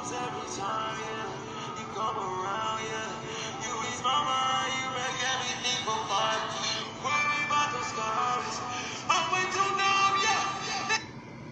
goosebumps every time, yeah. You come around, yeah. You ease my mind, you make everything for go